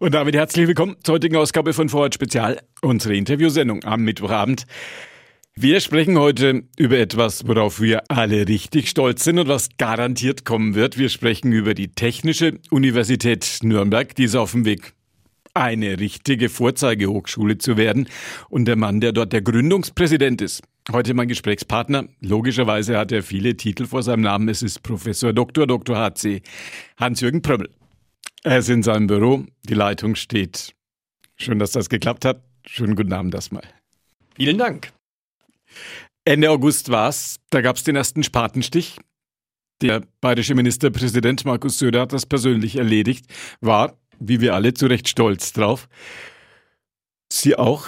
Und damit herzlich willkommen zur heutigen Ausgabe von Vorort Spezial, unsere Interviewsendung am Mittwochabend. Wir sprechen heute über etwas, worauf wir alle richtig stolz sind und was garantiert kommen wird. Wir sprechen über die Technische Universität Nürnberg, die ist auf dem Weg, eine richtige Vorzeigehochschule zu werden. Und der Mann, der dort der Gründungspräsident ist, heute mein Gesprächspartner. Logischerweise hat er viele Titel vor seinem Namen. Es ist Professor Dr. Dr. HC Hans-Jürgen Prömmel. Er ist in seinem Büro, die Leitung steht. Schön, dass das geklappt hat. Schönen guten Abend erstmal. Vielen Dank. Ende August war es, da gab es den ersten Spatenstich. Der bayerische Ministerpräsident Markus Söder hat das persönlich erledigt, war, wie wir alle, zu Recht stolz drauf. Sie auch?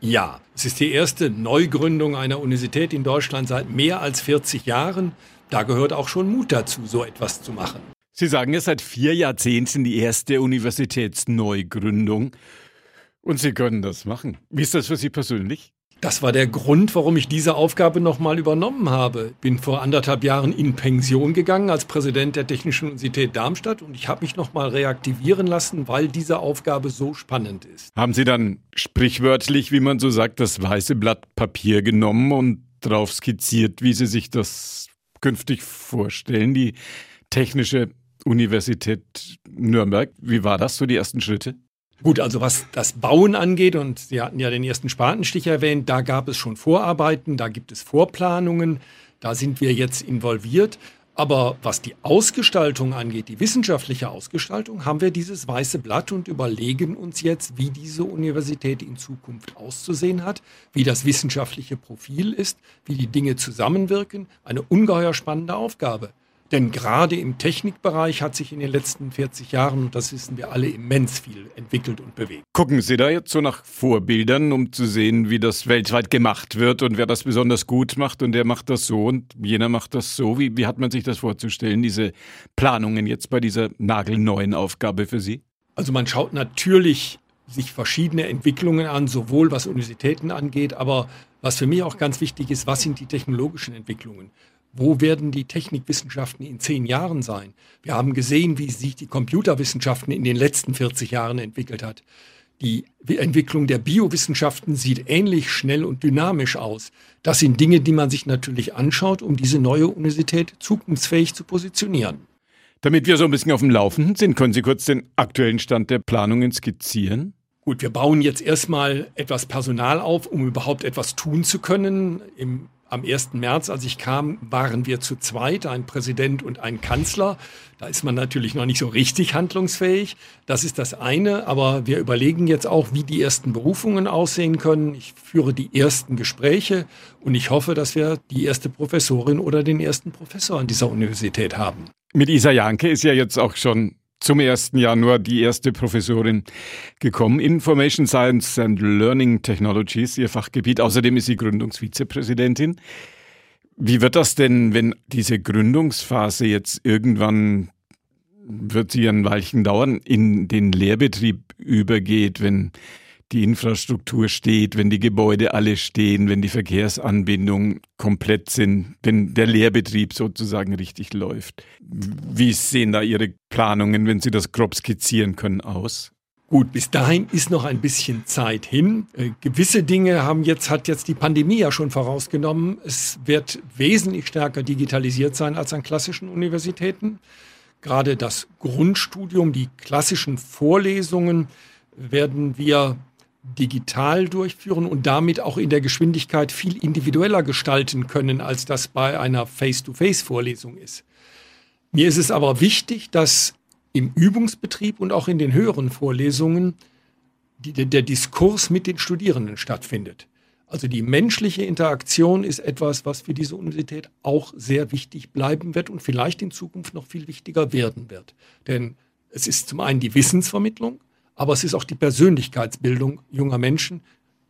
Ja, es ist die erste Neugründung einer Universität in Deutschland seit mehr als 40 Jahren. Da gehört auch schon Mut dazu, so etwas zu machen. Sie sagen es seit vier Jahrzehnten die erste Universitätsneugründung. Und Sie können das machen. Wie ist das für Sie persönlich? Das war der Grund, warum ich diese Aufgabe nochmal übernommen habe. Bin vor anderthalb Jahren in Pension gegangen als Präsident der Technischen Universität Darmstadt und ich habe mich nochmal reaktivieren lassen, weil diese Aufgabe so spannend ist. Haben Sie dann sprichwörtlich, wie man so sagt, das weiße Blatt Papier genommen und drauf skizziert, wie Sie sich das künftig vorstellen, die Technische Universität Nürnberg. Wie war das so, die ersten Schritte? Gut, also was das Bauen angeht, und Sie hatten ja den ersten Spatenstich erwähnt, da gab es schon Vorarbeiten, da gibt es Vorplanungen, da sind wir jetzt involviert. Aber was die Ausgestaltung angeht, die wissenschaftliche Ausgestaltung, haben wir dieses weiße Blatt und überlegen uns jetzt, wie diese Universität in Zukunft auszusehen hat, wie das wissenschaftliche Profil ist, wie die Dinge zusammenwirken. Eine ungeheuer spannende Aufgabe. Denn gerade im Technikbereich hat sich in den letzten 40 Jahren, und das wissen wir alle, immens viel entwickelt und bewegt. Gucken Sie da jetzt so nach Vorbildern, um zu sehen, wie das weltweit gemacht wird und wer das besonders gut macht und der macht das so und jener macht das so. Wie, wie hat man sich das vorzustellen, diese Planungen jetzt bei dieser nagelneuen Aufgabe für Sie? Also man schaut natürlich sich verschiedene Entwicklungen an, sowohl was Universitäten angeht, aber was für mich auch ganz wichtig ist, was sind die technologischen Entwicklungen? Wo werden die Technikwissenschaften in zehn Jahren sein? Wir haben gesehen, wie sich die Computerwissenschaften in den letzten 40 Jahren entwickelt hat. Die Entwicklung der Biowissenschaften sieht ähnlich schnell und dynamisch aus. Das sind Dinge, die man sich natürlich anschaut, um diese neue Universität zukunftsfähig zu positionieren. Damit wir so ein bisschen auf dem Laufenden sind, können Sie kurz den aktuellen Stand der Planungen skizzieren? Gut, wir bauen jetzt erstmal etwas Personal auf, um überhaupt etwas tun zu können. Im am 1. März, als ich kam, waren wir zu zweit, ein Präsident und ein Kanzler. Da ist man natürlich noch nicht so richtig handlungsfähig. Das ist das eine. Aber wir überlegen jetzt auch, wie die ersten Berufungen aussehen können. Ich führe die ersten Gespräche und ich hoffe, dass wir die erste Professorin oder den ersten Professor an dieser Universität haben. Mit Isa Janke ist ja jetzt auch schon zum 1. Januar die erste Professorin gekommen. Information Science and Learning Technologies, ihr Fachgebiet. Außerdem ist sie Gründungsvizepräsidentin. Wie wird das denn, wenn diese Gründungsphase jetzt irgendwann wird sie ein Weilchen dauern, in den Lehrbetrieb übergeht, wenn die Infrastruktur steht, wenn die Gebäude alle stehen, wenn die Verkehrsanbindungen komplett sind, wenn der Lehrbetrieb sozusagen richtig läuft. Wie sehen da Ihre Planungen, wenn Sie das grob skizzieren können, aus? Gut, bis dahin ist noch ein bisschen Zeit hin. Äh, gewisse Dinge haben jetzt, hat jetzt die Pandemie ja schon vorausgenommen. Es wird wesentlich stärker digitalisiert sein als an klassischen Universitäten. Gerade das Grundstudium, die klassischen Vorlesungen werden wir digital durchführen und damit auch in der Geschwindigkeit viel individueller gestalten können, als das bei einer Face-to-Face-Vorlesung ist. Mir ist es aber wichtig, dass im Übungsbetrieb und auch in den höheren Vorlesungen die, der Diskurs mit den Studierenden stattfindet. Also die menschliche Interaktion ist etwas, was für diese Universität auch sehr wichtig bleiben wird und vielleicht in Zukunft noch viel wichtiger werden wird. Denn es ist zum einen die Wissensvermittlung, aber es ist auch die Persönlichkeitsbildung junger Menschen.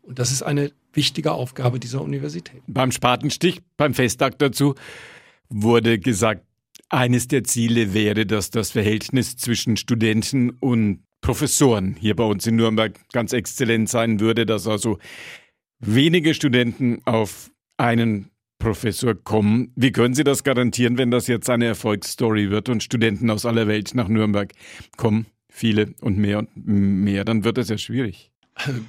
Und das ist eine wichtige Aufgabe dieser Universität. Beim Spatenstich, beim Festtag dazu, wurde gesagt, eines der Ziele wäre, dass das Verhältnis zwischen Studenten und Professoren hier bei uns in Nürnberg ganz exzellent sein würde, dass also wenige Studenten auf einen Professor kommen. Wie können Sie das garantieren, wenn das jetzt eine Erfolgsstory wird und Studenten aus aller Welt nach Nürnberg kommen? Viele und mehr und mehr, dann wird es ja schwierig.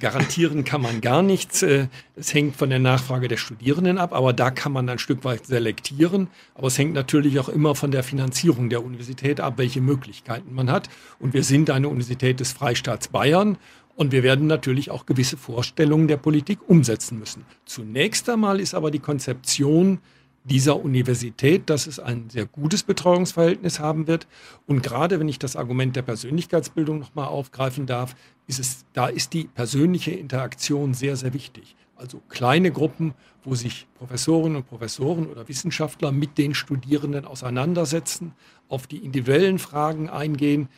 Garantieren kann man gar nichts. Äh, es hängt von der Nachfrage der Studierenden ab, aber da kann man ein Stück weit selektieren. Aber es hängt natürlich auch immer von der Finanzierung der Universität ab, welche Möglichkeiten man hat. Und wir sind eine Universität des Freistaats Bayern und wir werden natürlich auch gewisse Vorstellungen der Politik umsetzen müssen. Zunächst einmal ist aber die Konzeption dieser Universität, dass es ein sehr gutes Betreuungsverhältnis haben wird. Und gerade wenn ich das Argument der Persönlichkeitsbildung nochmal aufgreifen darf, ist es, da ist die persönliche Interaktion sehr, sehr wichtig. Also kleine Gruppen, wo sich Professorinnen und Professoren oder Wissenschaftler mit den Studierenden auseinandersetzen, auf die individuellen Fragen eingehen.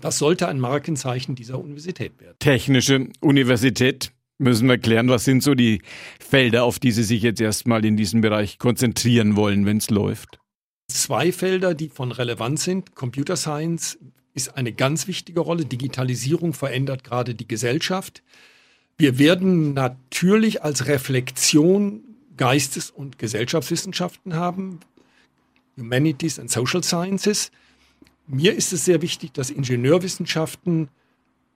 Das sollte ein Markenzeichen dieser Universität werden. Technische Universität müssen wir klären, was sind so die Felder, auf die Sie sich jetzt erstmal in diesem Bereich konzentrieren wollen, wenn es läuft? Zwei Felder, die von Relevanz sind. Computer Science ist eine ganz wichtige Rolle. Digitalisierung verändert gerade die Gesellschaft. Wir werden natürlich als Reflexion Geistes- und Gesellschaftswissenschaften haben, Humanities and Social Sciences. Mir ist es sehr wichtig, dass Ingenieurwissenschaften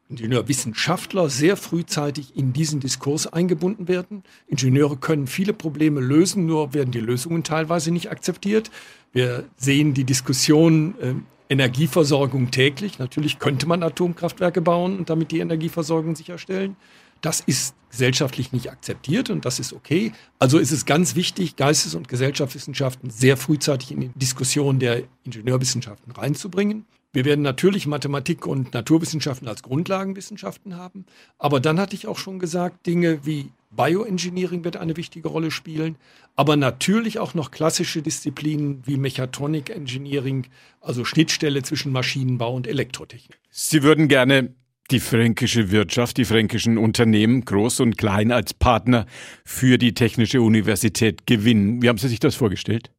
Ingenieurwissenschaftler sehr frühzeitig in diesen Diskurs eingebunden werden. Ingenieure können viele Probleme lösen, nur werden die Lösungen teilweise nicht akzeptiert. Wir sehen die Diskussion äh, Energieversorgung täglich. Natürlich könnte man Atomkraftwerke bauen und damit die Energieversorgung sicherstellen. Das ist gesellschaftlich nicht akzeptiert und das ist okay. Also ist es ganz wichtig, Geistes- und Gesellschaftswissenschaften sehr frühzeitig in die Diskussion der Ingenieurwissenschaften reinzubringen. Wir werden natürlich Mathematik und Naturwissenschaften als Grundlagenwissenschaften haben. Aber dann hatte ich auch schon gesagt, Dinge wie Bioengineering wird eine wichtige Rolle spielen. Aber natürlich auch noch klassische Disziplinen wie Mechatronik Engineering, also Schnittstelle zwischen Maschinenbau und Elektrotechnik. Sie würden gerne die fränkische Wirtschaft, die fränkischen Unternehmen, groß und klein, als Partner für die Technische Universität gewinnen. Wie haben Sie sich das vorgestellt?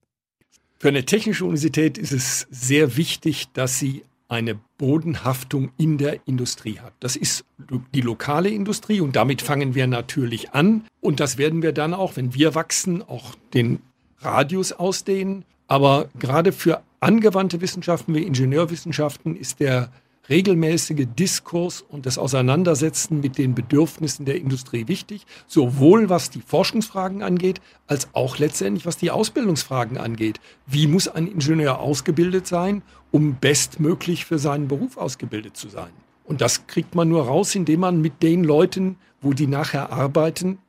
Für eine technische Universität ist es sehr wichtig, dass sie eine Bodenhaftung in der Industrie hat. Das ist die lokale Industrie und damit fangen wir natürlich an. Und das werden wir dann auch, wenn wir wachsen, auch den Radius ausdehnen. Aber gerade für angewandte Wissenschaften wie Ingenieurwissenschaften ist der regelmäßige Diskurs und das Auseinandersetzen mit den Bedürfnissen der Industrie wichtig, sowohl was die Forschungsfragen angeht, als auch letztendlich was die Ausbildungsfragen angeht. Wie muss ein Ingenieur ausgebildet sein, um bestmöglich für seinen Beruf ausgebildet zu sein? Und das kriegt man nur raus, indem man mit den Leuten, wo die nachher arbeiten,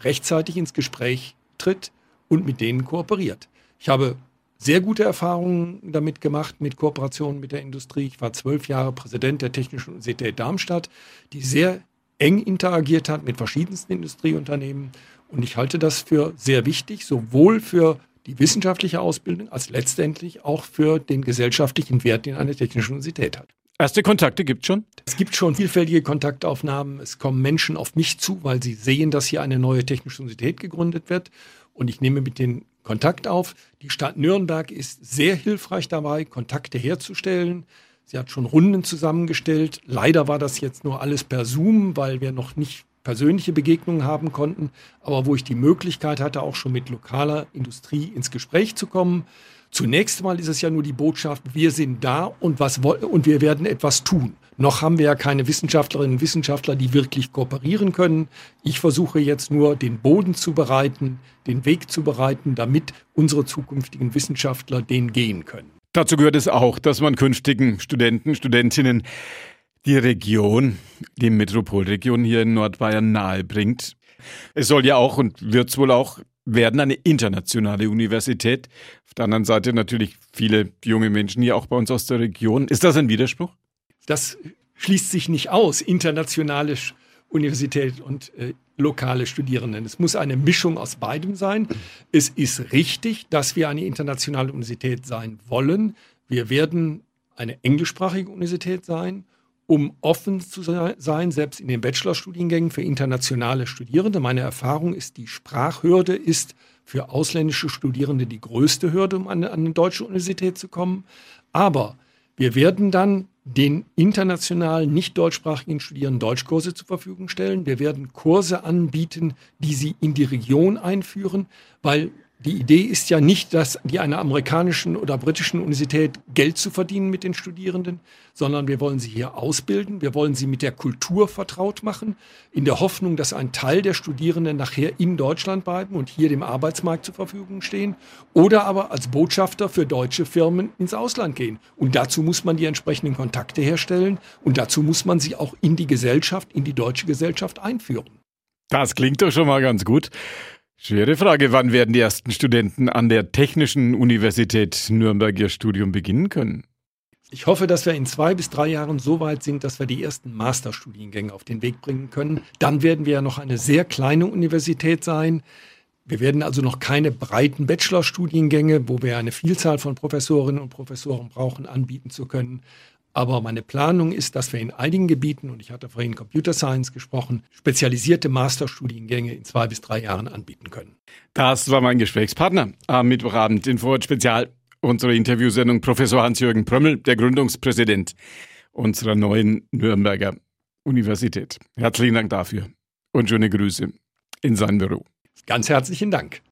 rechtzeitig ins Gespräch tritt und mit denen kooperiert. Ich habe sehr gute Erfahrungen damit gemacht, mit Kooperationen mit der Industrie. Ich war zwölf Jahre Präsident der Technischen Universität Darmstadt, die sehr eng interagiert hat mit verschiedensten Industrieunternehmen. Und ich halte das für sehr wichtig, sowohl für die wissenschaftliche Ausbildung als letztendlich auch für den gesellschaftlichen Wert, den eine technische Universität hat. Erste Kontakte gibt es schon? Es gibt schon vielfältige Kontaktaufnahmen. Es kommen Menschen auf mich zu, weil sie sehen, dass hier eine neue technische Universität gegründet wird. Und ich nehme mit den Kontakt auf. Die Stadt Nürnberg ist sehr hilfreich dabei, Kontakte herzustellen. Sie hat schon Runden zusammengestellt. Leider war das jetzt nur alles per Zoom, weil wir noch nicht persönliche Begegnungen haben konnten, aber wo ich die Möglichkeit hatte, auch schon mit lokaler Industrie ins Gespräch zu kommen. Zunächst mal ist es ja nur die Botschaft, wir sind da und, was, und wir werden etwas tun. Noch haben wir ja keine Wissenschaftlerinnen und Wissenschaftler, die wirklich kooperieren können. Ich versuche jetzt nur, den Boden zu bereiten, den Weg zu bereiten, damit unsere zukünftigen Wissenschaftler den gehen können. Dazu gehört es auch, dass man künftigen Studenten, Studentinnen die Region, die Metropolregion hier in Nordbayern nahe bringt. Es soll ja auch und wird es wohl auch werden eine internationale Universität. Auf der anderen Seite natürlich viele junge Menschen hier auch bei uns aus der Region. Ist das ein Widerspruch? Das schließt sich nicht aus, internationale Universität und äh, lokale Studierenden. Es muss eine Mischung aus beidem sein. Es ist richtig, dass wir eine internationale Universität sein wollen. Wir werden eine englischsprachige Universität sein, um offen zu sein, selbst in den Bachelorstudiengängen für internationale Studierende. Meine Erfahrung ist, die Sprachhürde ist für ausländische Studierende die größte Hürde, um an, an eine deutsche Universität zu kommen. Aber wir werden dann den internationalen, nicht deutschsprachigen Studierenden Deutschkurse zur Verfügung stellen. Wir werden Kurse anbieten, die sie in die Region einführen, weil Die Idee ist ja nicht, dass die einer amerikanischen oder britischen Universität Geld zu verdienen mit den Studierenden, sondern wir wollen sie hier ausbilden, wir wollen sie mit der Kultur vertraut machen, in der Hoffnung, dass ein Teil der Studierenden nachher in Deutschland bleiben und hier dem Arbeitsmarkt zur Verfügung stehen oder aber als Botschafter für deutsche Firmen ins Ausland gehen. Und dazu muss man die entsprechenden Kontakte herstellen und dazu muss man sie auch in die Gesellschaft, in die deutsche Gesellschaft einführen. Das klingt doch schon mal ganz gut. Schwere Frage, wann werden die ersten Studenten an der Technischen Universität Nürnberg ihr Studium beginnen können? Ich hoffe, dass wir in zwei bis drei Jahren so weit sind, dass wir die ersten Masterstudiengänge auf den Weg bringen können. Dann werden wir ja noch eine sehr kleine Universität sein. Wir werden also noch keine breiten Bachelorstudiengänge, wo wir eine Vielzahl von Professorinnen und Professoren brauchen, anbieten zu können. Aber meine Planung ist, dass wir in einigen Gebieten, und ich hatte vorhin Computer Science gesprochen, spezialisierte Masterstudiengänge in zwei bis drei Jahren anbieten können. Das war mein Gesprächspartner am Mittwochabend in Vorort Spezial. Unsere Interviewsendung Professor Hans-Jürgen Prömmel, der Gründungspräsident unserer neuen Nürnberger Universität. Herzlichen Dank dafür und schöne Grüße in sein Büro. Ganz herzlichen Dank.